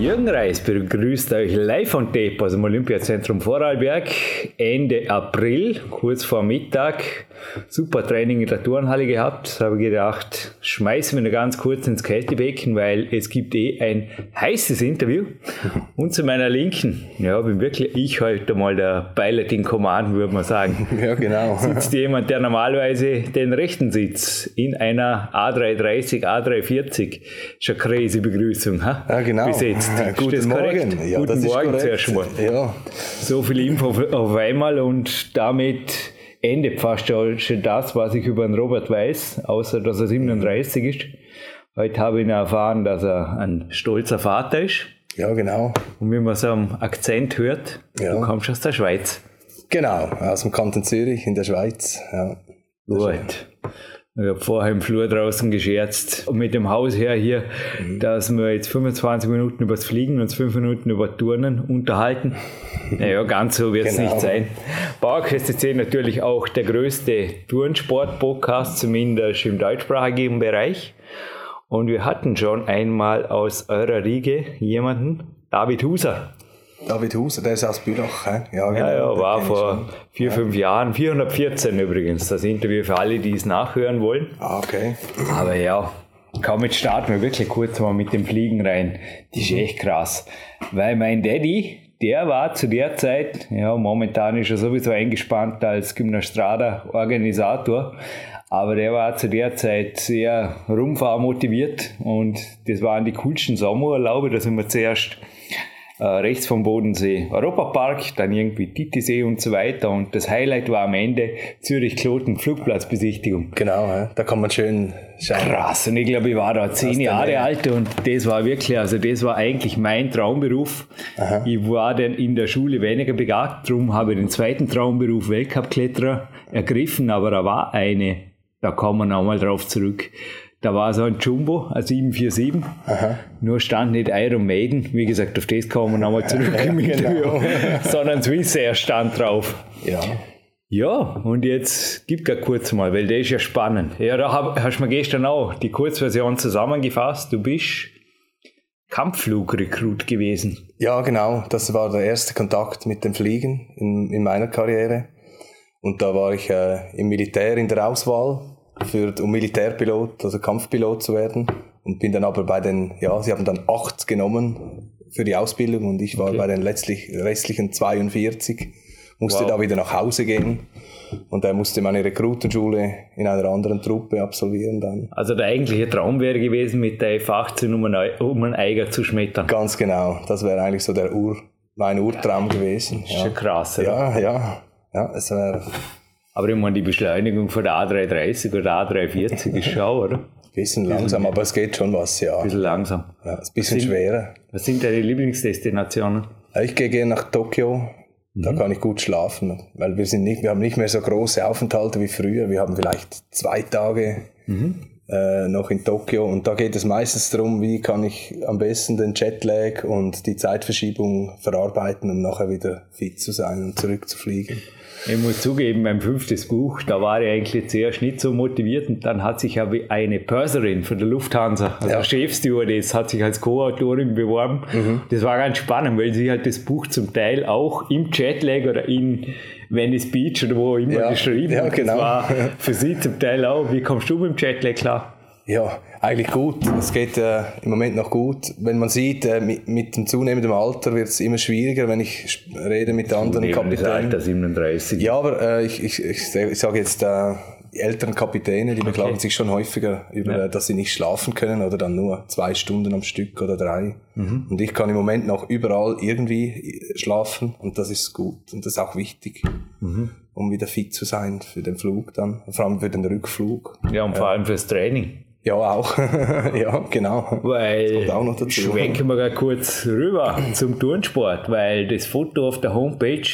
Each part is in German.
Jürgen Reis begrüßt euch live on tape aus dem Olympiazentrum Vorarlberg Ende April, kurz vor Mittag. Super Training in der Turnhalle gehabt. Habe gedacht, schmeißen wir nur ganz kurz ins Kältebecken, weil es gibt eh ein heißes Interview. Und zu meiner Linken, ja, bin wirklich ich heute mal der Pilot in Command, würde man sagen. Ja, genau. Sitzt jemand, der normalerweise den rechten Sitz in einer A330, A340. Schon eine crazy Begrüßung, ha? Ja, genau. Besetzt. Guten? Morgen. Ja, Guten Morgen zuerst mal. Ja. So viel Info auf- einmal und damit endet fast schon das, was ich über den Robert weiß, außer dass er 37 ist. Heute habe ich erfahren, dass er ein stolzer Vater ist. ja, genau. Und wie man so am Akzent hört, Ja. du kommst aus der Schweiz. Genau, aus dem Kanton Zürich in der Schweiz. Ja. Gut. Ich habe vorher im Flur draußen gescherzt und mit dem Hausherr hier, Mhm. dass wir jetzt 25 Minuten über das Fliegen und 5 Minuten über Turnen unterhalten. Naja, ganz so wird es Genau. nicht sein. Bauerquest ist natürlich auch der größte Turnsport-Podcast, zumindest im deutschsprachigen Bereich. Und wir hatten schon einmal aus eurer Riege jemanden, David Huser. David Huser, der ist aus Bülach. hä? Ja, genau. Ja, ja, war vor vier, fünf Jahren, 414 übrigens, das Interview für alle, die es nachhören wollen. Ah, okay. Aber ja, komm, jetzt starten wir wirklich kurz mal mit dem Fliegen rein. Das ist echt krass. Weil mein Daddy, der war zu der Zeit, ja, momentan ist er sowieso eingespannt als Gymnastrada-Organisator, aber der war zu der Zeit sehr rumfahrmotiviert und das waren die coolsten Sommerurlaube. Da sind wir zuerst äh, rechts vom Bodensee Europapark, dann irgendwie Titisee und so weiter. Und das Highlight war am Ende Zürich-Kloten Flugplatzbesichtigung. Genau, hä? da kann man schön schauen. Krass, und ich glaube, ich war da zehn Jahre Nähe. alt und das war wirklich, also das war eigentlich mein Traumberuf. Ich war dann in der Schule weniger begabt, darum habe ich den zweiten Traumberuf Weltcup-Kletterer ergriffen, aber da war eine, da kommen wir nochmal drauf zurück. Da war so ein Jumbo, ein 747, nur stand nicht Iron Maiden, wie gesagt, auf das kommen wir nochmal zurück im Interview, sondern Swissair stand drauf. Ja. Ja, und jetzt gib gar kurz mal, weil der ist ja spannend. Ja, da hab, hast du mir gestern auch die Kurzversion zusammengefasst. Du bist Kampfflugrekrut gewesen. ja, genau. Das war der erste Kontakt mit dem Fliegen in, in meiner Karriere. Und da war ich äh, im Militär in der Auswahl, für, um Militärpilot, also Kampfpilot zu werden. Und bin dann aber bei den, ja, sie haben dann acht genommen für die Ausbildung und ich war Okay. bei den letztlich, restlichen 42, musste Wow. da wieder nach Hause gehen. Und er musste meine Rekrutenschule in einer anderen Truppe absolvieren dann. Also der eigentliche Traum wäre gewesen, mit der F-18 um einen, Ei- um einen Eiger zu schmettern. Ganz genau. Das wäre eigentlich so der Ur, mein Urtraum gewesen. Ist schon krass, oder? Ja, ja, ja, es wäre Aber ich meine, die Beschleunigung von der A330 oder A340 ist schon, oder? Ein ein bisschen langsam, aber es geht schon was, ja. bisschen langsam. ja ist ein bisschen Sind- schwerer. Was sind deine Lieblingsdestinationen? Ich gehe gerne nach Tokio. Da kann ich gut schlafen, weil wir sind nicht, wir haben nicht mehr so große Aufenthalte wie früher. Wir haben vielleicht zwei Tage äh, noch in Tokio und da geht es meistens darum, wie kann ich am besten den Jetlag und die Zeitverschiebung verarbeiten, um nachher wieder fit zu sein und zurückzufliegen. Ich muss zugeben, beim fünften Buch, da war ich eigentlich zuerst nicht so motiviert und dann hat sich eine Purserin von der Lufthansa, also Ja. Chefstewardess, hat sich als Co-Autorin beworben. Mhm. Das war ganz spannend, weil sie halt das Buch zum Teil auch im Jetlag oder in Venice Beach oder wo immer Ja, geschrieben ja, und genau. Das war für sie zum Teil auch. Wie kommst du mit dem Jetlag klar? Ja, eigentlich gut. Es geht äh, im Moment noch gut. Wenn man sieht, äh, mit, mit dem zunehmenden Alter wird es immer schwieriger, wenn ich rede mit anderen Kapitänen. Alter 37. Ja, aber äh, ich, ich, ich, ich sage jetzt, äh, die älteren Kapitäne, die beklagen sich schon häufiger über, Ja. äh, dass sie nicht schlafen können oder dann nur zwei Stunden am Stück oder drei. Mhm. Und ich kann im Moment noch überall irgendwie schlafen und das ist gut und das ist auch wichtig, Mhm. um wieder fit zu sein für den Flug dann, vor allem für den Rückflug. Ja, und vor allem fürs Training. Ja, auch. ja, genau. Weil, dazu. schwenken wir gerade kurz rüber zum Turnsport, weil das Foto auf der Homepage,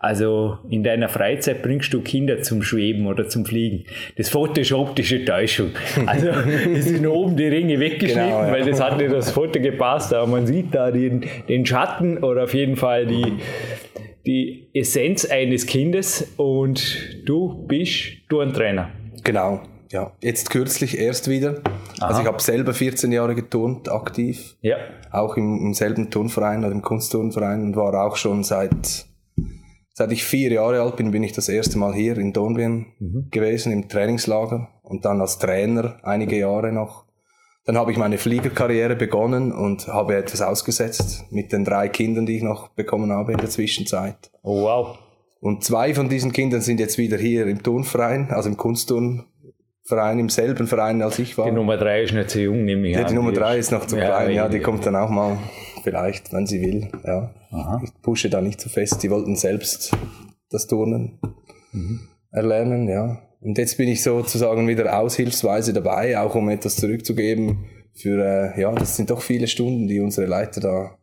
also in deiner Freizeit bringst du Kinder zum Schweben oder zum Fliegen. Das Foto ist optische Täuschung. Also, es sind oben die Ringe weggeschnitten, Genau, ja. weil das hat nicht das Foto gepasst, aber man sieht da den, den Schatten oder auf jeden Fall die, die Essenz eines Kindes und du bist Turntrainer. Genau. Ja, jetzt kürzlich erst wieder. Also ich habe selber 14 Jahre geturnt, aktiv. Ja. Auch im, im selben Turnverein, also im Kunstturnverein und war auch schon seit, seit ich vier Jahre alt bin, bin ich das erste Mal hier in Dornbirn gewesen, im Trainingslager und dann als Trainer einige Jahre noch. Dann habe ich meine Fliegerkarriere begonnen und habe etwas ausgesetzt mit den drei Kindern, die ich noch bekommen habe in der Zwischenzeit. Oh, wow. Und zwei von diesen Kindern sind jetzt wieder hier im Turnverein, also im Kunstturnverein, im selben Verein als ich war. Die Nummer drei ist nicht so jung, nehme ich Ja, an. die Nummer Die drei ist noch zu Ja, klein, ja, die kommt dann auch mal, vielleicht, wenn sie will. Ja. Ich pushe da nicht so fest, die wollten selbst das Turnen Mhm. erlernen, ja. Und jetzt bin ich sozusagen wieder aushilfsweise dabei, auch um etwas zurückzugeben für, äh, ja, das sind doch viele Stunden, die unsere Leiter da,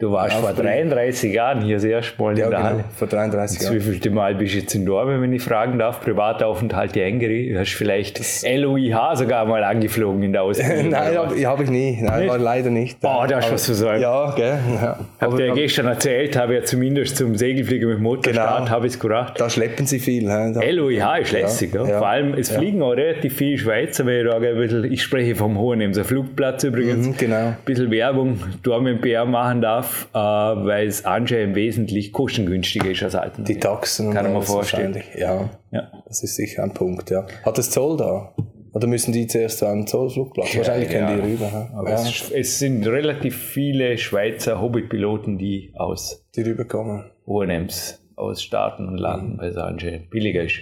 Du warst vor Aufbringen. 33 Jahren hier das erste Mal ja, in der genau, Halle. vor 33 Das Jahren. wievielte Mal bist du jetzt in Dortmund, wenn ich fragen darf? Privataufenthalte eingerichtet? Du hast vielleicht LOIH sogar mal angeflogen in der Ausbildung. Nein, habe hab ich nie. Nein, Nicht? war leider nicht. Oh, da hast du was zu sagen. Ja, gell. Ja. Habt ihr ja gestern erzählt, habe ich ja zumindest zum Segelflieger mit Motorstart, Genau. habe ich es gedacht. Da schleppen sie viel. Da- LOIH ist lässig, ja, ja. vor allem es Ja. fliegen auch relativ viele Schweizer, weil ich, ein bisschen, ich spreche vom Hohenemser Flugplatz übrigens, Mhm, genau. ein bisschen Werbung da mit dem PR machen darf, äh, weil es anscheinend wesentlich kostengünstiger ist als Alten. Die Taxen und Kann mir alles vorstellen. Ja, Ja. das ist sicher ein Punkt, ja. Hat es Zoll da? Oder müssen die zuerst zu einem Zollflugplatz? Wahrscheinlich ja. können die rüber. Aber ja, es, es sind relativ viele Schweizer Hobbypiloten, die aus die rüberkommen. Hohenems aus starten und landen, weil es anscheinend billiger ist.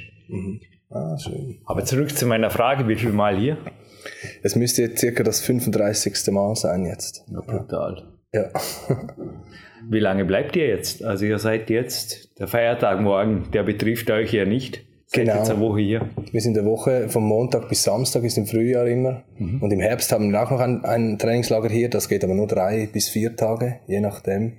Ah, schön. Aber zurück zu meiner Frage, wie viel Mal hier? Es müsste jetzt circa das 35. Mal sein jetzt. Ja, brutal. Ja. Wie lange bleibt ihr jetzt? Also ihr seid jetzt, der Feiertag morgen, der betrifft euch ja nicht. Seid Genau. jetzt eine Woche hier. Wir sind eine Woche vom Montag bis Samstag, ist im Frühjahr immer. Mhm. Und im Herbst haben wir auch noch ein, ein Trainingslager hier. Das geht aber nur drei bis vier Tage, je nachdem.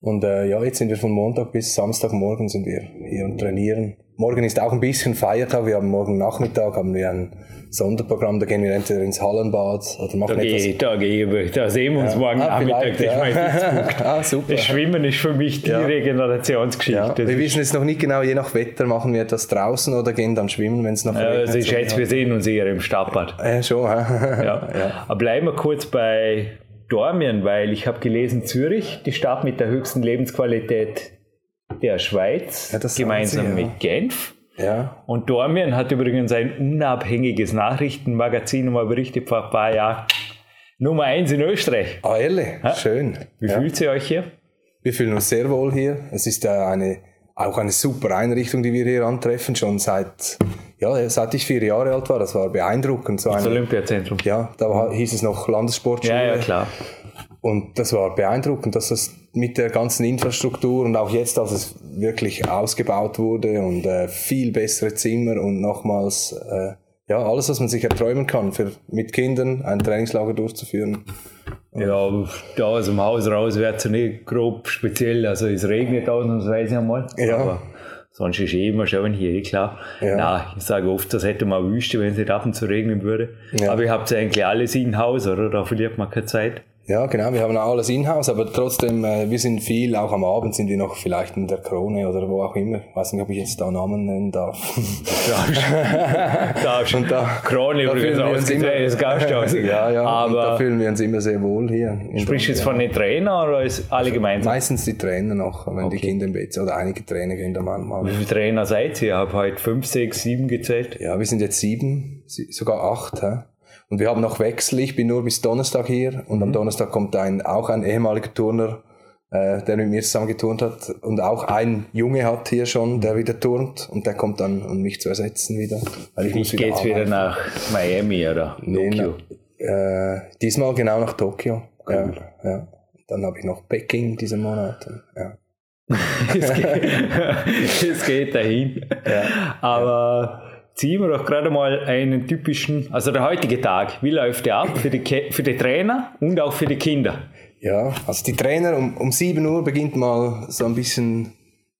Und äh, ja, jetzt sind wir von Montag bis Samstagmorgen sind wir hier und trainieren. Morgen ist auch ein bisschen Feiertag. Wir haben morgen Nachmittag haben wir ein Sonderprogramm. Da gehen wir entweder ins Hallenbad oder Da, machen etwas. gehe, da, gehe, ich- da sehen wir uns morgen Ah, Nachmittag. ja. ah, super. Das Schwimmen ist für mich die Ja. Regenerationsgeschichte. Ja, wir wissen jetzt noch nicht genau, je nach Wetter machen wir etwas draußen oder gehen dann schwimmen, wenn es noch regnet. also ich schätze, wir sehen uns eher im Stadtbad. Äh, schon? Ja. Aber bleiben wir kurz bei Dormien, weil ich habe gelesen, Zürich, die Stadt mit der höchsten Lebensqualität der Schweiz, Ja, gemeinsam ja. mit Genf. ja. Und Dormien hat übrigens ein unabhängiges Nachrichtenmagazin mal berichtet vor ein paar Jahren. Nummer eins in Österreich. Ah, ehrlich? Schön. Wie ja. fühlt ihr euch hier? Wir fühlen uns sehr wohl hier. Es ist äh, eine, auch eine super Einrichtung, die wir hier antreffen, schon seit, ja, seit ich vier Jahre alt war. Das war beeindruckend. So Das eine, Olympiazentrum. ja, da war, hieß es noch Landessportschule. Ja, ja, klar. Und das war beeindruckend, dass das mit der ganzen Infrastruktur und auch jetzt, als es wirklich ausgebaut wurde und äh, viel bessere Zimmer und nochmals, äh, ja, alles, was man sich erträumen kann, für, mit Kindern ein Trainingslager durchzuführen. Ja, da aus dem Haus raus wird es ja nicht grob speziell. Also es regnet ausnahmsweise einmal. Ja. Aber sonst ist eh immer schön hier, eh klar. Ja. Na, ich sage oft, das hätte man Wüste, wenn es nicht ab und zu regnen würde. Ja. Aber ihr habt ja eigentlich alles in Haus, oder? Da verliert man keine Zeit. Ja, genau, wir haben alles in-house, aber trotzdem, äh, wir sind viel, auch am Abend sind wir noch vielleicht in der Krone oder wo auch immer. Ich weiß nicht, ob ich jetzt da Namen nennen darf. Da ist Und da- Krone da übrigens das Gasthaus. ja, ja, und da Aber fühlen wir uns immer sehr wohl hier. sprichst du jetzt von den Trainer oder ist alle gemeinsam? Meistens die Trainer noch, wenn die Kinder im Bett sind, oder einige Trainer gehen da manchmal. Wie viele Trainer seid ihr? Ich habe heute fünf, sechs, sieben gezählt. Ja, wir sind jetzt sieben, sie- sogar acht. Hä? Und wir haben noch Wechsel. Ich bin nur bis Donnerstag hier und am Donnerstag kommt ein, auch ein ehemaliger Turner, äh, der mit mir zusammen geturnt hat und auch ein Junge hat hier schon, der wieder turnt und der kommt dann, um mich zu ersetzen wieder. Weil ich muss gehe jetzt wieder arbeiten. nach Miami oder Nee, Tokio. äh, diesmal genau nach Tokio. Ja, ja. Dann habe ich noch Peking diesen Monat. Ja. es, geht, es geht dahin. Aber ziehen wir doch gerade mal einen typischen, also der heutige Tag, wie läuft der ab für die, für die Trainer und auch für die Kinder? Ja, also die Trainer, um, um 7 Uhr beginnt mal so ein bisschen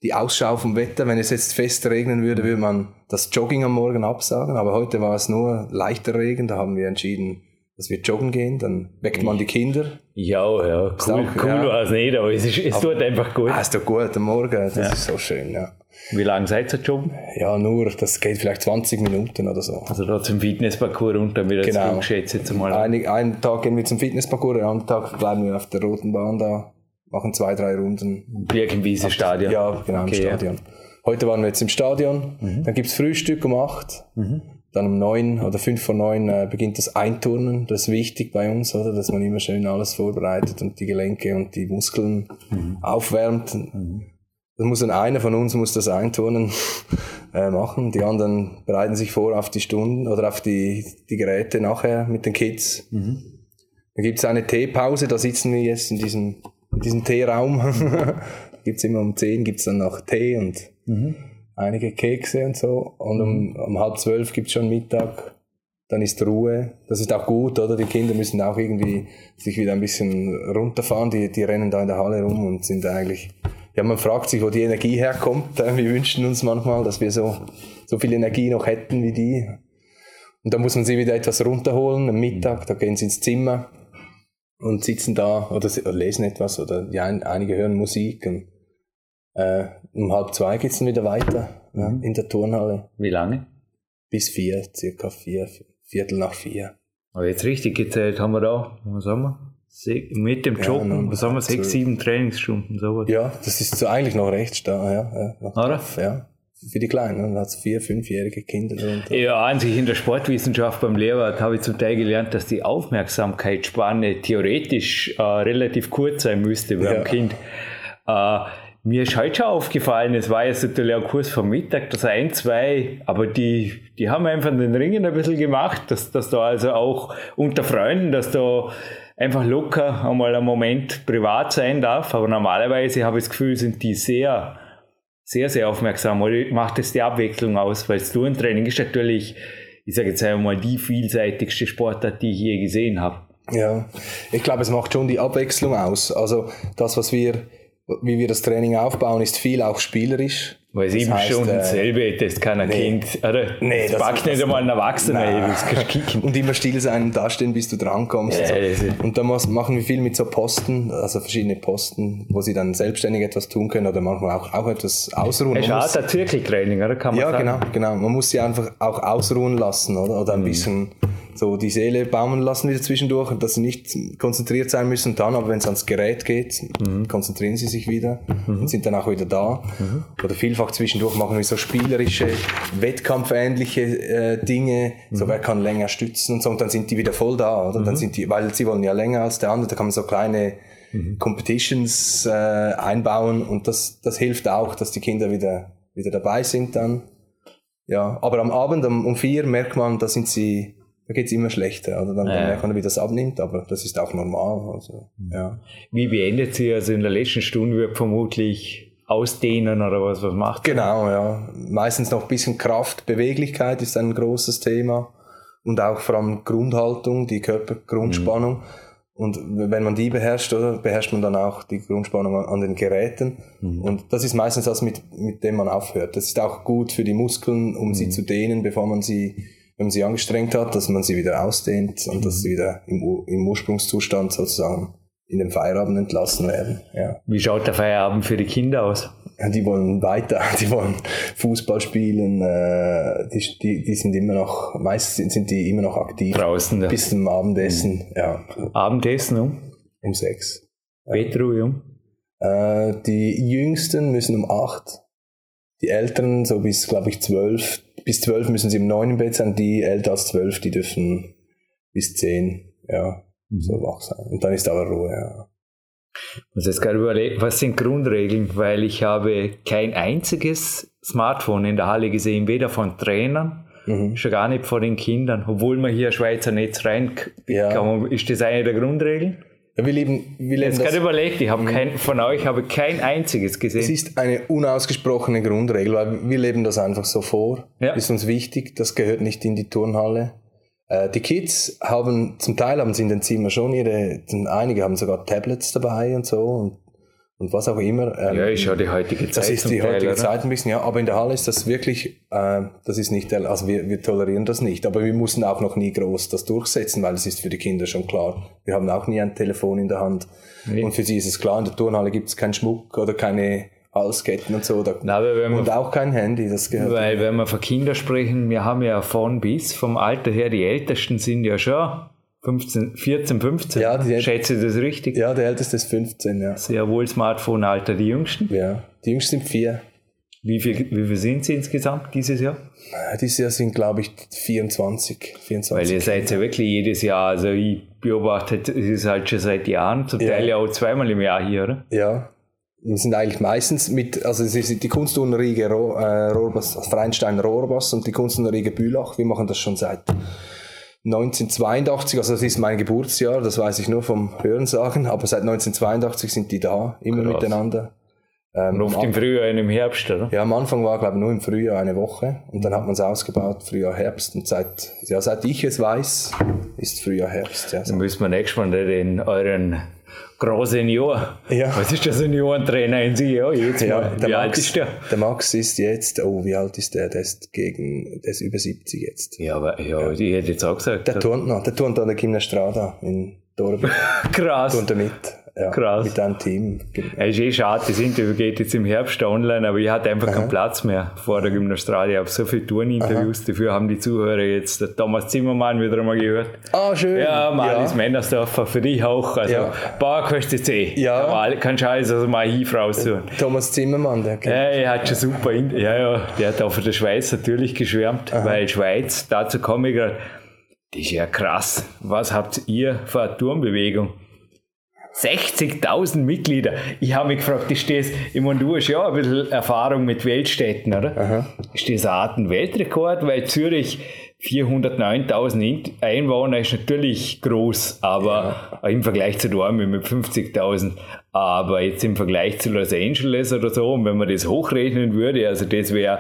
die Ausschau vom Wetter. Wenn es jetzt fest regnen würde, würde man das Jogging am Morgen absagen. Aber heute war es nur leichter Regen, da haben wir entschieden, dass wir joggen gehen, dann weckt man die Kinder. Ja, ja, cool, auch, cool ja. war es nicht, aber es, ist, es aber, tut einfach gut. Ah, es tut gut am Morgen, das ja. ist so schön, ja. Wie lange seid ihr joggen? Ja, nur, das geht vielleicht 20 Minuten oder so. Also da zum Fitnessparcours runter wieder genau. zurück, jetzt mal. Ein, einen Tag gehen wir zum Fitnessparcours, den anderen Tag bleiben wir auf der roten Bahn da, machen zwei, drei Runden. Birkenwiese Stadion? Ja, genau, okay, im Stadion. Ja. Heute waren wir jetzt im Stadion, mhm. dann gibt es Frühstück um 8. Mhm. Dann um neun oder fünf vor neun äh, beginnt das Einturnen. Das ist wichtig bei uns, oder? Dass man immer schön alles vorbereitet und die Gelenke und die Muskeln mhm. aufwärmt. Das muss dann einer von uns muss das Einturnen äh, machen. Die anderen bereiten sich vor auf die Stunden oder auf die, die Geräte nachher mit den Kids. Mhm. Dann gibt es eine Teepause, da sitzen wir jetzt in diesem, in diesem Teeraum. gibt's immer um zehn gibt's dann noch Tee und mhm einige Kekse und so. Und um, mhm. um halb zwölf gibt's schon Mittag. Dann ist Ruhe. Das ist auch gut, oder? Die Kinder müssen auch irgendwie sich wieder ein bisschen runterfahren. Die, die rennen da in der Halle rum und sind eigentlich, ja, man fragt sich, wo die Energie herkommt. Wir wünschen uns manchmal, dass wir so, so viel Energie noch hätten wie die. Und da muss man sie wieder etwas runterholen am Mittag. Da gehen sie ins Zimmer und sitzen da oder lesen etwas oder ja, einige hören Musik und äh, um halb zwei geht's dann wieder weiter ja, mhm. in der Turnhalle. Wie lange? Bis vier, circa vier, Viertel nach vier. Aber jetzt richtig gezählt haben wir da, was haben wir? Mit dem Joggen, ja, was haben wir, sechs, sieben Trainingsstunden, sowas. Ja, das ist so eigentlich noch recht stark, ja. ja Oder? Ja. Für die Kleinen, dann hat es vier, fünfjährige Kinder darunter. Ja, an sich in der Sportwissenschaft beim Lehrwart habe ich zum Teil gelernt, dass die Aufmerksamkeitsspanne theoretisch äh, relativ kurz sein müsste beim ja. Kind. Äh, mir ist heute schon aufgefallen, es war jetzt natürlich auch Kurs vom Mittag, dass ein, zwei, aber die, die haben einfach den Ringen ein bisschen gemacht, dass, dass da also auch unter Freunden, dass da einfach locker einmal einen Moment privat sein darf. Aber normalerweise habe ich das Gefühl, sind die sehr, sehr, sehr aufmerksam. Oder macht es die Abwechslung aus? Weil das Tourentraining ist natürlich, ich sage jetzt einmal, die vielseitigste Sportart, die ich je gesehen habe. Ja, ich glaube, es macht schon die Abwechslung aus. Also das, was wir wie wir das Training aufbauen, ist viel auch spielerisch. Weil sieben heißt, Stunden äh, selber, das kann ein nee, Kind, oder? Nee, das, packt nicht einmal ein Erwachsener, das kannst kicken. Und immer still sein und dastehen, bis du drankommst. Ja, so. Und da machen wir viel mit so Posten, also verschiedene Posten, wo sie dann selbstständig etwas tun können oder manchmal auch, auch etwas ausruhen. Es ist ein Zirkeltraining, oder? Kann man ja, sagen. genau, genau. Man muss sie einfach auch ausruhen lassen, oder? Oder ein mhm. bisschen so die Seele baumen lassen wieder zwischendurch, dass sie nicht konzentriert sein müssen dann, aber wenn es ans Gerät geht, mhm. konzentrieren sie sich wieder mhm. und sind dann auch wieder da. Mhm. Oder vielfach zwischendurch machen wir so spielerische, wettkampfähnliche äh, Dinge, so mhm. wer kann länger stützen und so, und dann sind die wieder voll da, oder? Dann mhm. sind die, weil sie wollen ja länger als der andere, da kann man so kleine mhm. Competitions äh, einbauen und das, das hilft auch, dass die Kinder wieder, wieder dabei sind dann. Ja, aber am Abend um, um vier merkt man, da sind sie da geht's immer schlechter. Oder? Dann, ja. dann merkt man, wie das abnimmt, aber das ist auch normal. Also, mhm. ja. Wie beendet sie? Also in der letzten Stunde wird vermutlich ausdehnen oder was, was macht Genau, ja. Meistens noch ein bisschen Kraft, Beweglichkeit ist ein großes Thema. Und auch vor allem Grundhaltung, die Körpergrundspannung. Mhm. Und wenn man die beherrscht, oder, beherrscht man dann auch die Grundspannung an, den Geräten. Mhm. Und das ist meistens das, mit, mit dem man aufhört. Das ist auch gut für die Muskeln, um mhm. sie zu dehnen, bevor man sie wenn man sie angestrengt hat, dass man sie wieder ausdehnt und dass sie wieder im, im Ursprungszustand sozusagen in den Feierabend entlassen werden. Ja. Wie schaut der Feierabend für die Kinder aus? Ja, die wollen weiter, die wollen Fußball spielen, äh, die, die, die sind immer noch, meistens sind die immer noch aktiv. Draußen. Ja. Bis zum Abendessen, mhm. ja. Abendessen um? Um sechs. Bettruhe um? Äh, die Jüngsten müssen um acht. Die Älteren so bis, glaube ich, zwölf, bis zwölf müssen sie im neun im Bett sein, die älter als zwölf, die dürfen bis zehn, ja, mhm. so wach sein. Und dann ist aber Ruhe, ja. Also jetzt gerade überlegen, was sind Grundregeln? Weil ich habe kein einziges Smartphone in der Halle gesehen, weder von Trainern, mhm. schon gar nicht von den Kindern, obwohl man hier Schweizer Netz rein ja. kann. Ist das eine der Grundregeln? Wir leben, wir leben Jetzt gerade überlegt, ich habe kein, von euch habe kein einziges gesehen. es ist eine unausgesprochene Grundregel, weil wir leben das einfach so vor. Ja. Ist uns wichtig, das gehört nicht in die Turnhalle. Äh, Die Kids haben, zum Teil haben sie in den Zimmern schon ihre, einige haben sogar Tablets dabei und so und, und was auch immer. Ähm, ja, ist ja die heutige Zeit. Das ist die Teil, heutige oder? Zeit ein bisschen, ja. Aber in der Halle ist das wirklich, äh, das ist nicht, also wir, wir tolerieren das nicht. Aber wir mussten auch noch nie groß das durchsetzen, weil es ist für die Kinder schon klar. Wir haben auch nie ein Telefon in der Hand. Nee. Und für sie ist es klar, in der Turnhalle gibt es keinen Schmuck oder keine Halsketten und so. Da, Nein, wenn man und auch kein Handy, das gehört. Weil wenn wir von Kindern sprechen, wir haben ja von bis, vom Alter her, die Ältesten sind ja schon 15, 14, 15. Ja, die- Schätze ich das richtig? Ja, der älteste ist 15, ja. Sehr wohl Smartphone-Alter, die Jüngsten. ja. Die Jüngsten sind vier. Wie viel, wie viel sind sie insgesamt dieses Jahr? Äh, Dieses Jahr sind, glaube ich, 24. 24. Weil ihr seid ja wirklich jedes Jahr, also ich beobachte, es ist halt schon seit Jahren, zum. Teil ja auch zweimal im Jahr hier, oder? Ja. Wir sind eigentlich meistens mit, also es ist die Kunsturnenriege Ro, äh, Rohrbass, Freinstein Rohrbass und die Kunsturnenriege Bülach. Wir machen das schon seit 1982, also das ist mein Geburtsjahr, das weiß ich nur vom Hörensagen, aber seit 1982 sind die da, immer Krass. miteinander. Ähm, Oft im Frühjahr und im Herbst, oder? ja, am Anfang war, glaube ich, nur im Frühjahr eine Woche und dann hat man es ausgebaut, Frühjahr, Herbst und seit, ja, seit ich es weiß, ist Frühjahr, Herbst. Ja, so. Dann müssen wir nächstes Mal den euren großen Jahr. Ja. Was ist der Seniorentrainer in Sie? Ja, jetzt Ja, mal. Wie alt Max, ist der? der Max ist jetzt, oh, wie alt ist der? Der ist gegen, der ist über 70 jetzt. Ja, aber ja, ich hätte jetzt auch gesagt. Der turnt noch, der turnt an der Gymnastrada in Dorben. krass. turnt er mit. Ja, Krass. Mit einem Team. Es ist eh schade, das Interview geht jetzt im Herbst online, aber ich hatte einfach keinen Platz mehr vor der Gymnastrade. Ich habe so viele Toureninterviews, dafür haben die Zuhörer jetzt der Thomas Zimmermann wieder einmal gehört. Ah, schön. Ja, Malis ja. Männersdorfer, für dich auch. Also, Ja. Bauer kostet eh. Ja. Aber kannst du alles also mal Hief raussuchen. Thomas Zimmermann, der kennt. Ja, er hat schon super, ja, ja, der hat auch für die Schweiz natürlich geschwärmt, weil Schweiz, dazu komme ich gerade, das ist ja krass. Was habt ihr für eine Turmbewegung? 60.000 Mitglieder. Ich habe mich gefragt, ist das, ich meine, du hast ja ein bisschen Erfahrung mit Weltstädten, oder? Ist das eine Art ein Weltrekord? Weil Zürich 409.000 In- Einwohner ist natürlich groß, aber im Vergleich zu Dortmund mit 50.000. Aber jetzt im Vergleich zu Los Angeles oder so, und wenn man das hochrechnen würde, also das wäre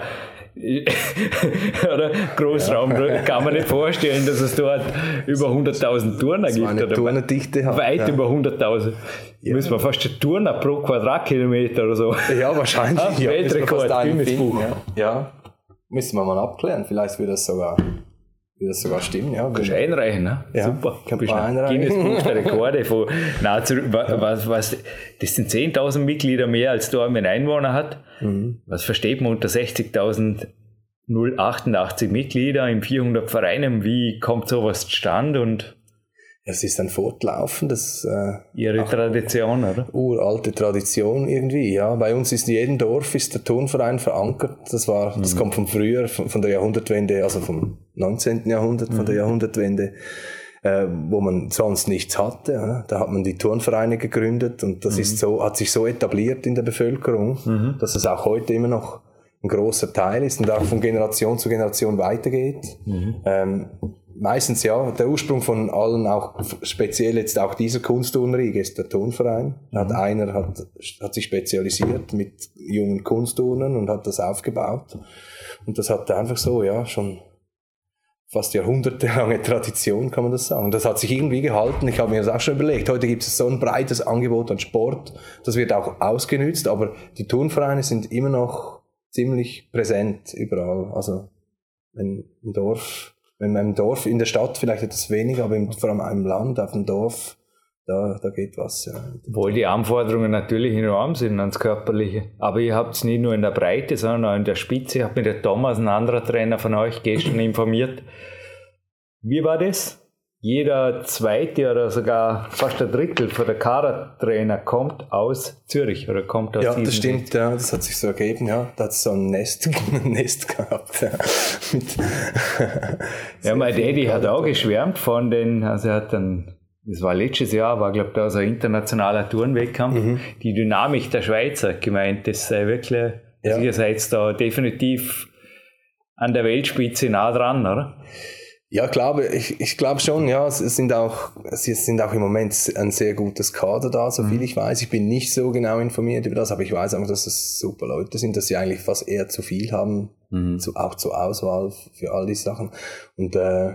oder Großraum, kann man nicht vorstellen, dass es dort über 100.000 Turner gibt. eine oder Turnerdichte hat. Weit ja. über 100.000. Müssen wir fast einen Turner pro Quadratkilometer oder so. ja, wahrscheinlich. Ah, ja, Weltrekord, Guinness Buch. Ja. ja. Müssen wir mal abklären. Vielleicht wird das sogar, wird das sogar stimmen. Ja, Kannst du einreichen, ne? Ja, Super. kann Bist man ein einreichen. Guinness Buch der Rekorde von, na, zu, wa- was, was, das sind 10.000 Mitglieder mehr als Dortmund Einwohner hat. Mhm. Was versteht man unter 60.000 088 Mitglieder in 400 Vereinen? Wie kommt sowas zustande und Es ist ein fortlaufendes, äh, ihre Tradition, oder? uralte Tradition irgendwie. Ja, bei uns ist in jedem Dorf ist der Turnverein verankert. Das war, das kommt von früher, von, von der Jahrhundertwende, also vom 19. Jahrhundert, von der Jahrhundertwende, äh, wo man sonst nichts hatte. Ja. Da hat man die Turnvereine gegründet und das ist so, hat sich so etabliert in der Bevölkerung, dass es auch heute immer noch ein großer Teil ist und auch von Generation zu Generation weitergeht. Ähm, meistens ja, der Ursprung von allen, auch speziell jetzt auch dieser Kunstturnriege ist der Turnverein. Da Hat einer hat, hat sich spezialisiert mit jungen Kunstturnern und hat das aufgebaut. Und das hat einfach so, ja, schon fast jahrhundertelange Tradition, kann man das sagen. Das hat sich irgendwie gehalten. Ich habe mir das auch schon überlegt. Heute gibt es so ein breites Angebot an Sport. Das wird auch ausgenützt, aber die Turnvereine sind immer noch ziemlich präsent überall. Also im Dorf, wenn man im Dorf, in der Stadt vielleicht etwas weniger, aber im, vor allem im Land, auf dem Dorf, da, da geht was. Ja. Obwohl die Anforderungen natürlich enorm sind ans Körperliche. Aber ihr habt es nicht nur in der Breite, sondern auch in der Spitze. Ich habe mit der Thomas, ein anderer Trainer von euch, gestern informiert. Wie war das? Jeder zweite oder sogar fast ein Drittel von der Kadertrainer kommt aus Zürich oder kommt aus Ja, das stimmt, ja, das hat sich so ergeben, ja. Da hat es so ein Nest, ein Nest gehabt. Ja. Ja, mein Daddy hat auch geschwärmt von den, also er hat dann, das war letztes Jahr, war glaube ich da so ein internationaler Tourenwettkampf, Mhm. die Dynamik der Schweizer gemeint, das sei wirklich, also Ja. ihr seid da definitiv an der Weltspitze nah dran, oder? Ja, glaube ich, ich glaube schon, ja, es sind auch, es sind auch im Moment ein sehr gutes Kader da, so viel mhm. ich weiß. Ich bin nicht so genau informiert über das, aber ich weiß einfach, dass es super Leute sind, dass sie eigentlich fast eher zu viel haben, mhm. zu, auch zur Auswahl für all die Sachen. Und äh,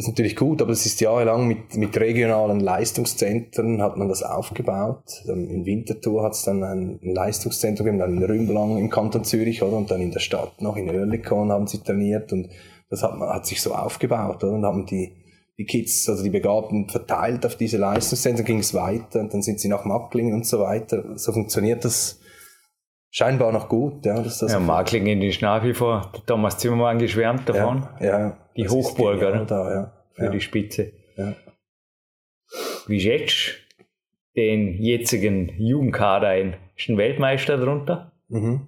das ist natürlich gut, aber es ist jahrelang mit, mit regionalen Leistungszentren hat man das aufgebaut. Ähm, in Winterthur hat es dann ein, ein Leistungszentrum gegeben, dann in Rümblang im Kanton Zürich, oder? Und dann in der Stadt noch, in Oerlikon haben sie trainiert und das hat, man, hat sich so aufgebaut, oder? Und haben die, die Kids, also die Begabten verteilt auf diese Leistungszentren, ging es weiter und dann sind sie nach Macklingen und so weiter. So funktioniert das scheinbar noch gut. Ja, dass das ja Macklingen ist nach wie vor, Thomas Zimmermann geschwärmt davon. Ja, ja die Hochburg, oder? Da, ja. Für ja. die Spitze. Ja. Wie schätzt den jetzigen Jugendkader ein? Ist ein Weltmeister drunter? Mhm.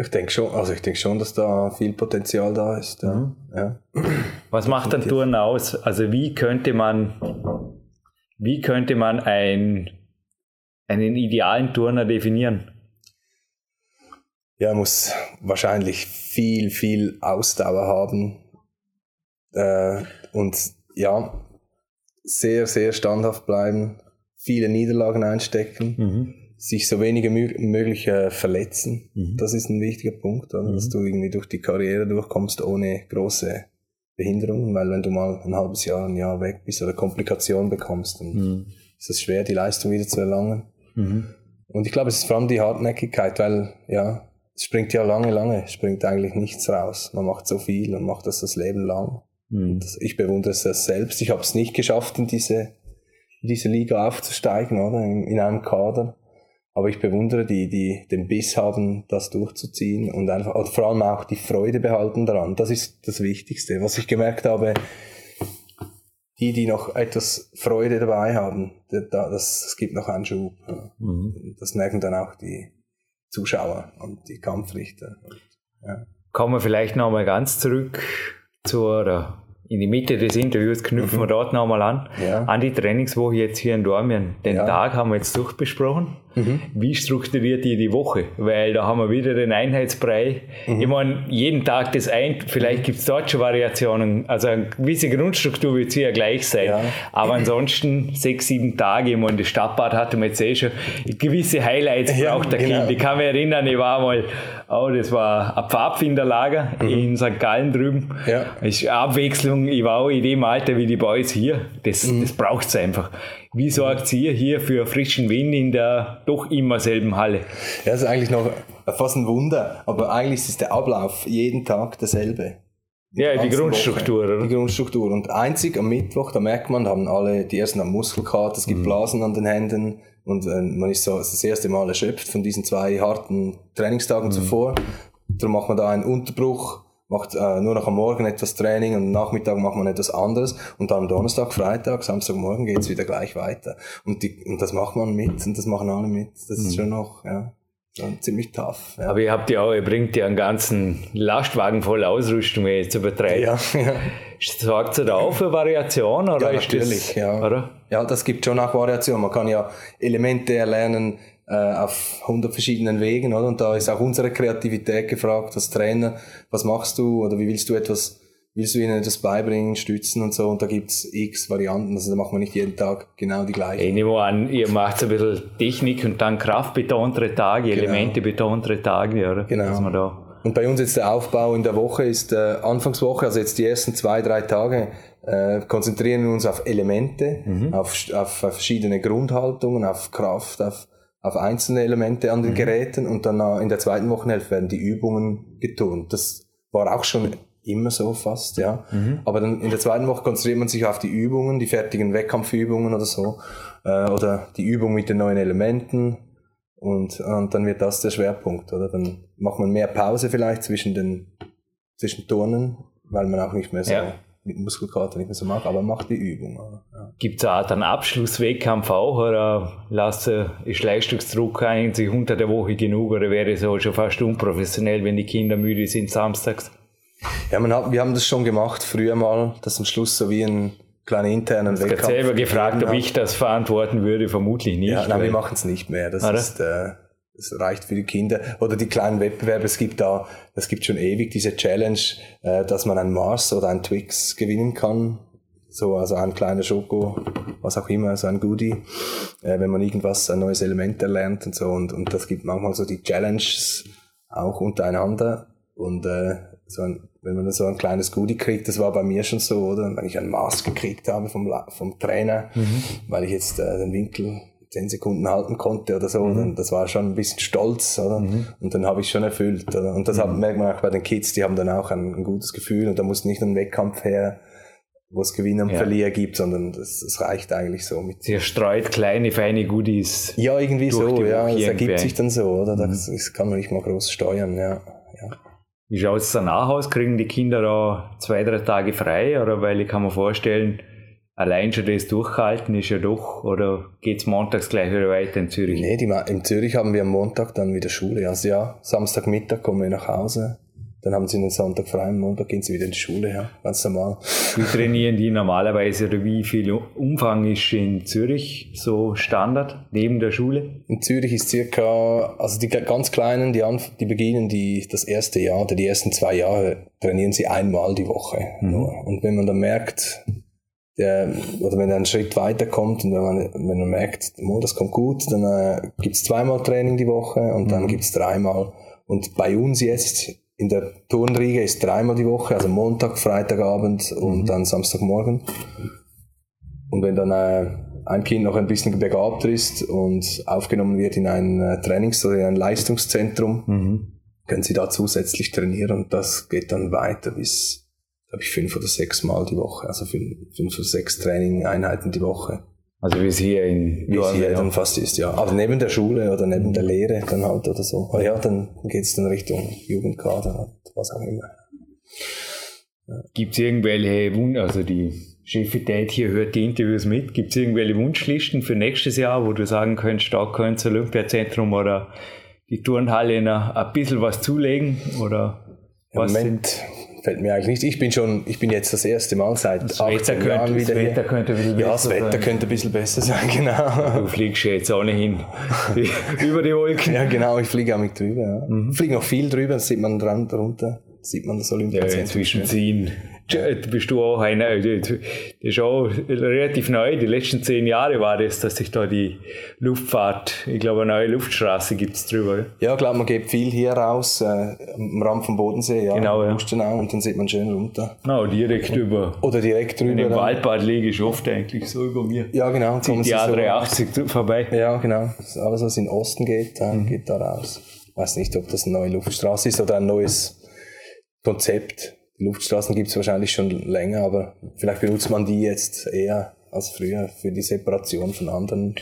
Ich denke schon, also ich denke schon, dass da viel Potenzial da ist. Ja. Mhm. ja. Was macht ein Turnen aus? Also wie könnte man, wie könnte man ein, einen idealen Turner definieren? Ja, muss wahrscheinlich viel, viel Ausdauer haben äh, und ja, sehr, sehr standhaft bleiben, viele Niederlagen einstecken. Mhm sich so wenige möglich äh, verletzen. Mhm. Das ist ein wichtiger Punkt, oder? Mhm. dass du irgendwie durch die Karriere durchkommst ohne große Behinderungen, weil wenn du mal ein halbes Jahr, ein Jahr weg bist oder Komplikationen bekommst, dann mhm. ist es schwer, die Leistung wieder zu erlangen. Mhm. Und ich glaube, es ist vor allem die Hartnäckigkeit, weil ja, es springt ja lange, lange, springt eigentlich nichts raus. Man macht so viel und macht das das Leben lang. Mhm. Das, ich bewundere es selbst. Ich habe es nicht geschafft, in diese, in diese Liga aufzusteigen, oder? In, in einem Kader. Aber ich bewundere die, die den Biss haben, das durchzuziehen und einfach, oder vor allem auch die Freude behalten daran. Das ist das Wichtigste. Was ich gemerkt habe, die, die noch etwas Freude dabei haben, das, das gibt noch einen Schub. Mhm. Das merken dann auch die Zuschauer und die Kampfrichter. Ja. Kommen wir vielleicht nochmal ganz zurück zur in die Mitte des Interviews knüpfen mhm. wir dort nochmal an, ja. an die Trainingswoche jetzt hier in Dormien. Den ja. Tag haben wir jetzt durchbesprochen. Mhm. Wie strukturiert ihr die Woche? Weil da haben wir wieder den Einheitsbrei. Mhm. Ich meine, jeden Tag das ein, vielleicht gibt es dort schon Variationen. Also eine gewisse Grundstruktur wird ja gleich sein. Ja. Aber ansonsten sechs, sieben Tage, ich meine, das Stadtbad hatte man jetzt eh schon gewisse Highlights braucht der genau. Kind. Ich kann mich erinnern, ich war mal, oh, das war ein Pfadfinderlager mhm. in St. Gallen drüben. Ja. Das ist Abwechslung. Ich war auch in dem Alter wie die Boys hier. Das, mhm. das braucht es einfach. Wie sorgt ihr hier für frischen Wind in der doch immer selben Halle? Ja, das ist eigentlich noch fast ein Wunder, aber eigentlich ist der Ablauf jeden Tag derselbe. Die ja, die Grundstruktur, Woche. oder? Die Grundstruktur. Und einzig am Mittwoch, da merkt man, haben alle, die ersten am Muskelkater, es gibt mhm. Blasen an den Händen und äh, man ist so das erste Mal erschöpft von diesen zwei harten Trainingstagen mhm. zuvor. Darum macht man da einen Unterbruch macht äh, nur noch am Morgen etwas Training und am Nachmittag macht man etwas anderes und dann Donnerstag, Freitag, Samstagmorgen geht's wieder gleich weiter. Und, die, und das macht man mit und das machen alle mit. Das mhm. ist schon noch, ja. Schon ziemlich tough. Ja. Aber ihr habt ja auch, ihr bringt ja einen ganzen Lastwagen voll Ausrüstung zu betreiben. Ja, ja. Sorgt ihr da auch für Variation? Oder ja, natürlich, das, ja. Oder? Ja, das gibt schon auch Variation. Man kann ja Elemente erlernen, äh, auf 100 verschiedenen Wegen, oder? Und da ist auch unsere Kreativität gefragt als Trainer. Was machst du oder wie willst du etwas, willst du ihnen etwas beibringen, stützen und so? Und da gibt's x Varianten. Also da macht man nicht jeden Tag genau die gleichen. Ich nehme an, ihr macht ein bisschen Technik und dann kraftbetontere Tage, genau. Elementebetontere Tage, oder? Genau. Und bei uns jetzt der Aufbau in der Woche ist äh, Anfangswoche, also jetzt die ersten zwei, drei Tage, äh, konzentrieren wir uns auf Elemente, mhm. auf, auf verschiedene Grundhaltungen, auf Kraft, auf auf einzelne Elemente an den mhm. Geräten und dann in der zweiten Wochenhälfte werden die Übungen getont. Das war auch schon immer so fast, ja. Mhm. Aber dann in der zweiten Woche konzentriert man sich auf die Übungen, die fertigen Wettkampfübungen oder so, äh, oder die Übung mit den neuen Elementen und, und dann wird das der Schwerpunkt, oder? Dann macht man mehr Pause vielleicht zwischen den zwischen Turnen, weil man auch nicht mehr so ja mit Muskelkater nicht mehr so mache, aber mach die Übung. Ja. Gibt es auch einen Abschlusswettkampf auch oder lasse, ist Leistungsdruck eigentlich unter der Woche genug oder wäre es auch schon fast unprofessionell, wenn die Kinder müde sind samstags? Ja, man hat, wir haben das schon gemacht früher mal, dass am Schluss so wie ein kleiner internen ich Wettkampf. Ich habe selber gefragt, ob ich das verantworten würde, vermutlich nicht. Ja, nein, wir machen es nicht mehr. Das ist, äh, das reicht für die Kinder. Oder die kleinen Wettbewerbe, es gibt da, es gibt schon ewig diese Challenge, äh, dass man ein Mars oder ein Twix gewinnen kann. So, also ein kleiner Schoko, was auch immer, so ein Goodie, äh, wenn man irgendwas, ein neues Element erlernt und so. Und, und das gibt manchmal so die Challenges auch untereinander. Und äh, so ein, wenn man so ein kleines Goodie kriegt, das war bei mir schon so, oder? Wenn ich ein Maß gekriegt habe vom, vom Trainer, mhm. weil ich jetzt äh, den Winkel zehn Sekunden halten konnte oder so, mhm. dann, das war schon ein bisschen stolz, oder? Mhm. Und dann habe ich schon erfüllt, oder? Und das mhm. hat, merkt man auch bei den Kids, die haben dann auch ein, ein gutes Gefühl und da muss nicht ein Wettkampf her, wo es Gewinner und ja. Verlierer gibt, sondern das, das reicht eigentlich so mit. Sie streut kleine, feine Goodies. Ja, irgendwie so, ja, das ergibt sich dann so, oder? Das, mhm. das kann man nicht mal groß steuern, ja. ja. Wie schaut es danach aus? Kriegen die Kinder da zwei, drei Tage frei? Oder weil ich kann mir vorstellen, allein schon das durchhalten ist ja doch, oder geht es montags gleich wieder weiter in Zürich? Nee, die, in Zürich haben wir am Montag dann wieder Schule. Also ja, Samstagmittag kommen wir nach Hause. Dann haben sie den Sonntag frei, am Montag gehen sie wieder in die Schule, ja, ganz normal. Wie trainieren die normalerweise oder wie viel Umfang ist in Zürich so Standard neben der Schule? In Zürich ist circa, also die ganz Kleinen, die, die beginnen die, das erste Jahr oder die ersten zwei Jahre trainieren sie einmal die Woche. Mhm. Und wenn man dann merkt, der, oder wenn er einen Schritt weiterkommt und wenn man, wenn man merkt, oh, das kommt gut, dann äh, gibt's zweimal Training die Woche und mhm. dann gibt's dreimal. Und bei uns jetzt in der Turnriege ist dreimal die Woche, also Montag, Freitagabend und mhm. dann Samstagmorgen. Und wenn dann äh, ein Kind noch ein bisschen begabter ist und aufgenommen wird in ein äh, Trainings- oder in ein Leistungszentrum, mhm. können sie da zusätzlich trainieren und das geht dann weiter bis glaube ich, fünf oder sechs Mal die Woche, also fünf, fünf oder sechs Training-Einheiten die Woche. Also wie es hier in Wie es hier dann fast ist, ja. Aber neben der Schule oder neben der Lehre dann halt oder so. Aber ja, dann geht es dann Richtung Jugendkader und was auch immer. Ja. Gibt es irgendwelche Wunder, also die Chefität hier hört die Interviews mit, gibt es irgendwelche Wunschlisten für nächstes Jahr, wo du sagen könntest, da könntest Olympiazentrum oder die Turnhalle noch ein bisschen was zulegen? Oder was Moment fällt mir eigentlich nicht. Ich bin schon, ich bin jetzt das erste Mal seit das 18 Wetter Jahren wieder das Wetter. Könnte ein ja, das Wetter sein. könnte ein bisschen besser sein, genau. Du fliegst jetzt ohnehin über die Wolken. Ja, genau, ich fliege auch mit drüber. Ja. Mhm. Ich fliege noch viel drüber, das sieht man dran, drunter, sieht man das Olympiazentrum. Ja, inzwischen ziehen bist du auch einer, das ist auch relativ neu, die letzten zehn Jahre war das, dass sich da die Luftfahrt, ich glaube eine neue Luftstraße gibt es drüber. Ja, ich glaube, man geht viel hier raus, äh, am Rand vom Bodensee, ja, genau, ja. Lustenau, und dann sieht man schön runter. No, direkt über. Oder direkt drüber. Im Waldbad liege ich oft eigentlich so über mir. Ja, genau. Zieht die A380 so, vorbei. Ja, genau. Alles, was in den Osten geht, äh, mhm. geht da raus. Ich weiß nicht, ob das eine neue Luftstraße ist oder ein neues Konzept. Die Luftstraßen gibt es wahrscheinlich schon länger, aber vielleicht benutzt man die jetzt eher als früher für die Separation von anderen.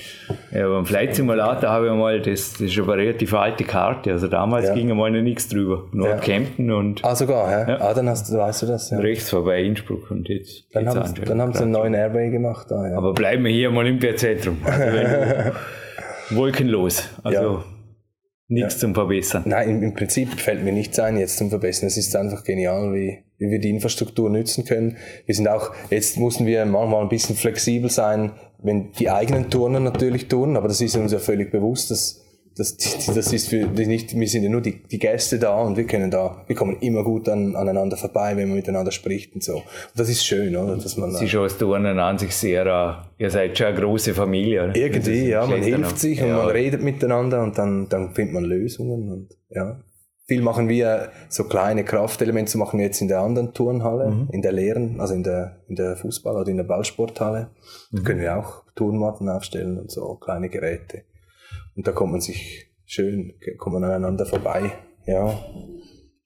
Ja, beim Flight Simulator habe ich mal, das, das ist aber eine relativ alte Karte, also damals ja. ging einmal noch nichts drüber, nur ja. Kempten und... Ah, sogar, ja? ja. Ah, dann hast, weißt du das, ja. Rechts vorbei Innsbruck und jetzt... Dann haben, sie, dann haben sie einen neuen Airway gemacht da, ja. Aber bleiben wir hier im Olympiazentrum, also wolkenlos, also... Nichts zum Verbessern. Nein, im, im, Prinzip fällt mir nichts ein jetzt zum Verbessern. Es ist einfach genial, wie, wie wir die Infrastruktur nutzen können. Wir sind auch, jetzt mussten wir manchmal ein bisschen flexibel sein, wenn die eigenen Turner natürlich tun, aber das ist uns ja völlig bewusst, dass das, das ist für nicht, wir sind ja nur die, die Gäste da und wir können da, wir kommen immer gut an, aneinander vorbei, wenn man miteinander spricht und so. Und das ist schön, oder? Dass man, Sie ist als Turnen an sich sehr, uh, ihr seid schon eine große Familie? Irgendwie, ja, man hilft sich und ja. man redet miteinander und dann, dann findet man Lösungen und, ja. Viel machen wir, so kleine Kraftelemente, machen wir jetzt in der anderen Turnhalle, mhm. in der leeren, also in der, in der Fußball- oder in der Ballsporthalle. Mhm. Da können wir auch Turnmatten aufstellen und so kleine Geräte. Und da kommt man sich schön, kommt man aneinander vorbei. Ja.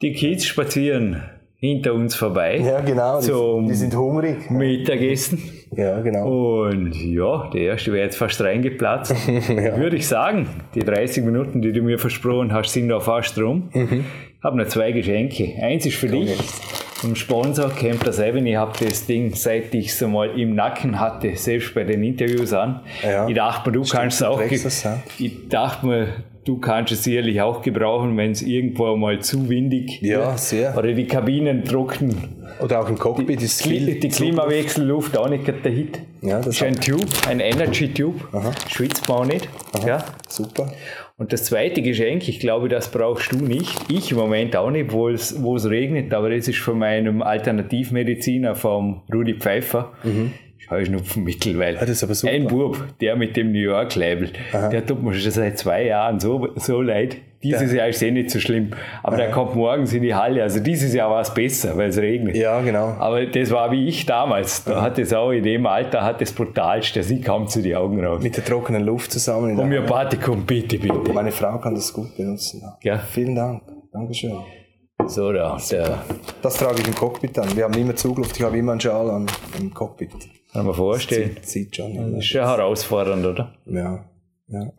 Die Kids spazieren hinter uns vorbei. Ja, genau. Zum die sind hungrig. Mittagessen. Ja, genau. Und ja, der erste wäre jetzt fast reingeplatzt. ja. Würde ich sagen, die 30 Minuten, die du mir versprochen hast, sind auch fast rum. Mhm. Ich habe noch zwei Geschenke. Eins ist für Komm dich. Vom Sponsor Camper 7. Ich habe das Ding, seit ich es mal im Nacken hatte, selbst bei den Interviews an. Ja. Ich dachte mir, du Stimmt, kannst es auch. Das, ja. Ich dachte mir, du kannst es sicherlich auch gebrauchen, wenn es irgendwo mal zu windig ja, sehr. oder die Kabinen trocken. Oder auch im Cockpit die, ist viel. Die Klimawechselluft auch nicht der Hit. Ja, das ist ein Tube, ein Energy Tube. Schwitzt man auch nicht. Aha, ja. Super. Und das zweite Geschenk, ich glaube, das brauchst du nicht. Ich im Moment auch nicht, wo es, wo es regnet, aber das ist von meinem Alternativmediziner, vom Rudi Pfeiffer. Mhm. Heuschnupfenmittel, weil ah, ein Bub, der mit dem New York Label, der tut mir schon seit zwei Jahren so, so leid. Dieses Jahr ist eh nicht so schlimm, aber Aha. der kommt morgens in die Halle. Also dieses Jahr war es besser, weil es regnet. Ja, genau. Aber das war wie ich damals. Da Aha. hat es auch in dem Alter hat es brutalst, der sieht kaum zu die Augen raus. Mit der trockenen Luft zusammen. Homöopathikum, bitte, bitte. Meine Frau kann das gut benutzen. Ja. Vielen Dank. Dankeschön. So, da. Das trage ich im Cockpit an. Wir haben immer Zugluft, ich habe immer einen Schal an im Cockpit. Kann man vorstellen. Das sieht, schon. Das ist schon herausfordernd, oder? Ja. ja.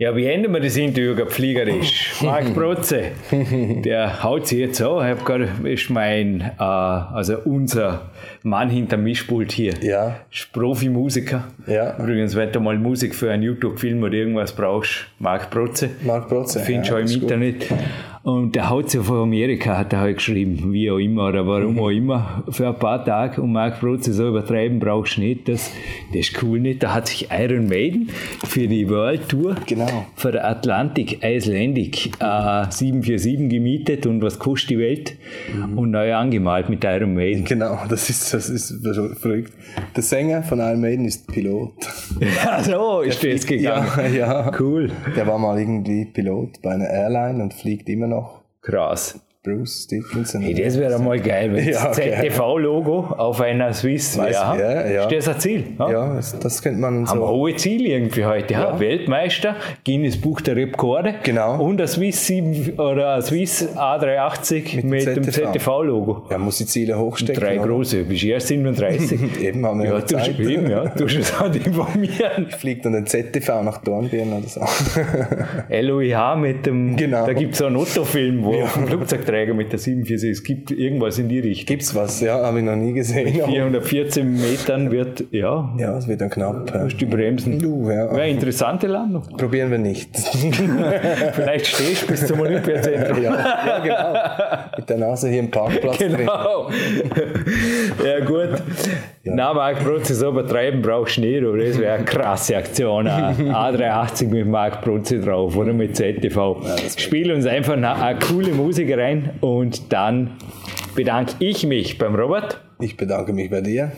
Ja, wie enden wir das Interview gerade pflegerisch? Marc Protze, der haut sich jetzt an. Ich habe gerade, ist mein, äh, also unser Mann hinter Mischpult hier. Ja. Ist Profimusiker. Ja. Übrigens, wenn du mal Musik für einen YouTube-Film oder irgendwas brauchst, Marc Protze. Marc Protze. Findest du ja, auch im Internet. Gut. Und der haut sich von Amerika, hat er halt geschrieben, wie auch immer oder warum auch immer, für ein paar Tage. Und Mark Brotze so übertreiben brauchst du nicht. Das, das ist cool nicht. Da hat sich Iron Maiden für die World Tour genau. für der Atlantic Icelandic äh, 747 gemietet und was kostet die Welt mhm. und neu angemalt mit Iron Maiden. Genau, das ist, das ist verrückt. Der Sänger von Iron Maiden ist Pilot. Ja, so ist das gegangen. Ja, ja. Cool. Der war mal irgendwie Pilot bei einer Airline und fliegt immer noch. Krass. Bruce Dickinson. Hey, das wäre mal geil, wenn ja, das ZTV-Logo auf einer Swiss wäre. Ja, ja. Ist das ein Ziel? Ja, ja das, könnte man so. Haben hohe Ziele irgendwie heute. Ja. Weltmeister, Guinness Buch der Rekorde. Genau. Und ein Swiss 7 oder ein Swiss A380 mit, mit dem ZTV-Logo. Ja, muss die Ziele hochstecken. Drei große, bist erst 37. eben haben wir ja, du Zeit. Eben, ja, du musst halt informieren. Ich fliege dann den ZTV nach Dornbirn oder so. LOIH mit dem, genau. da gibt es so einen Otto-Film, wo ja. auf dem Flugzeug Träger mit der 47. Es gibt irgendwas in die Richtung. Gibt's was? Ja, habe ich noch nie gesehen. Mit 414 Metern wird, ja. Ja, es wird dann knapp. Ja. Musst du bremsen. Du, ja. Wäre interessante Landung. Probieren wir nicht. Vielleicht stehst du bis zum Olympiazentrum. ja, ja, genau. Mit der Nase hier im Parkplatz genau. ja, gut. Ja. Na, Marc Brunzi, so übertreiben brauchst du nicht, aber das wäre eine krasse Aktion. A380 mit Marc Brunzi drauf oder mit ZTV. Ja, Spiel uns einfach eine, eine coole Musik rein und dann bedanke ich mich beim Robert. Ich bedanke mich bei dir.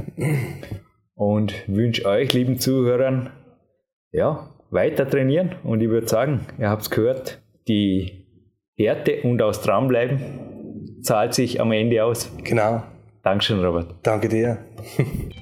Und wünsche euch, lieben Zuhörern, ja, weiter trainieren. Und ich würde sagen, ihr habt es gehört, die Härte und aus dranbleiben zahlt sich am Ende aus. Genau. Dankeschön, Robert. Danke dir.